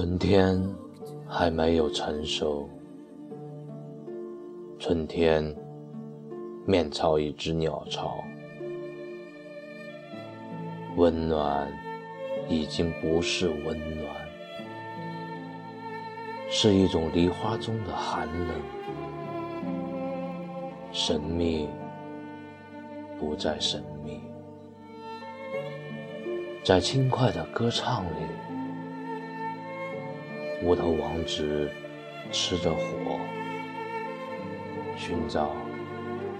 春天还没有成熟，春天面朝一只鸟巢，温暖已经不是温暖，是一种梨花中的寒冷，神秘不再神秘，在轻快的歌唱里。无头王子吃着火，寻找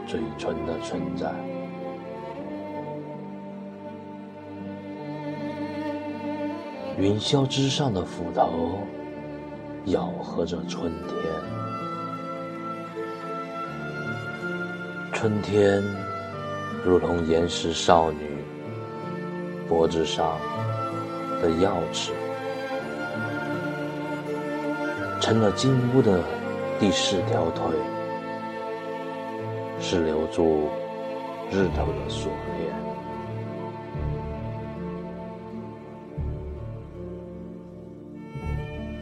嘴唇的存在。云霄之上的斧头咬合着春天，春天如同岩石少女脖子上的钥匙。成了金屋的第四条腿，是留住日头的锁链，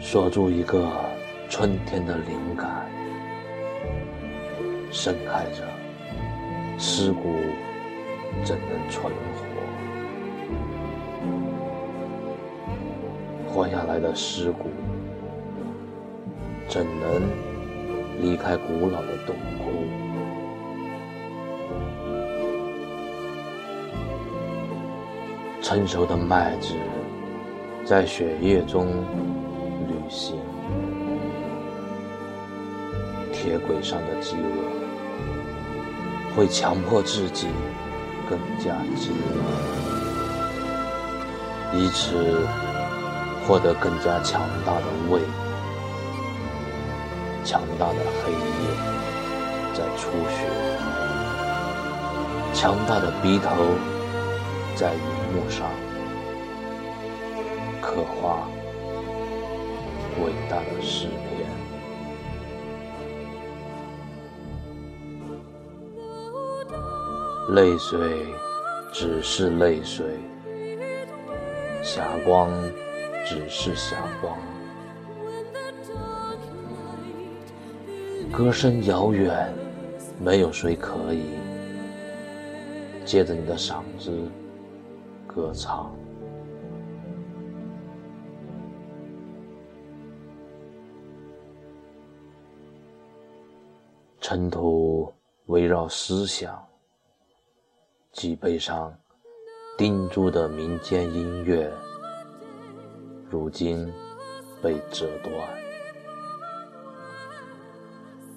锁住一个春天的灵感，盛开着尸骨，怎能存活？活下来的尸骨。怎能离开古老的洞窟？成熟的麦子在血液中旅行，铁轨上的饥饿会强迫自己更加饥饿，以此获得更加强大的胃。强大的黑夜在出血，强大的鼻头在荧幕上刻画伟大的诗篇。泪水只是泪水，霞光只是霞光。歌声遥远，没有谁可以借着你的嗓子歌唱。尘土围绕思想，脊背上钉住的民间音乐，如今被折断。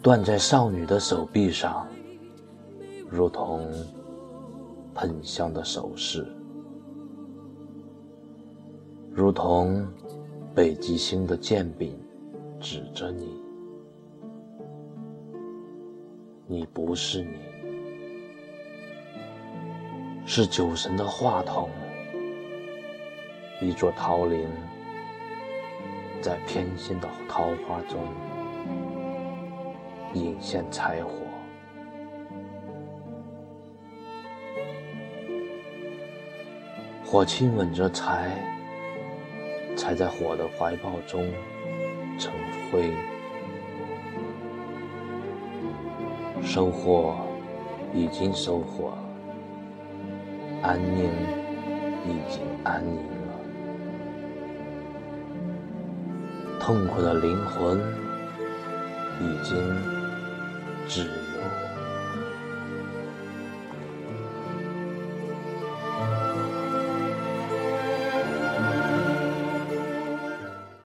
断在少女的手臂上，如同喷香的首饰，如同北极星的剑柄指着你。你不是你，是酒神的话筒，一座桃林，在偏心的桃花中。引线柴火，火亲吻着柴，柴在火的怀抱中成灰。收获已经收获，安宁已经安宁了，痛苦的灵魂已经。只。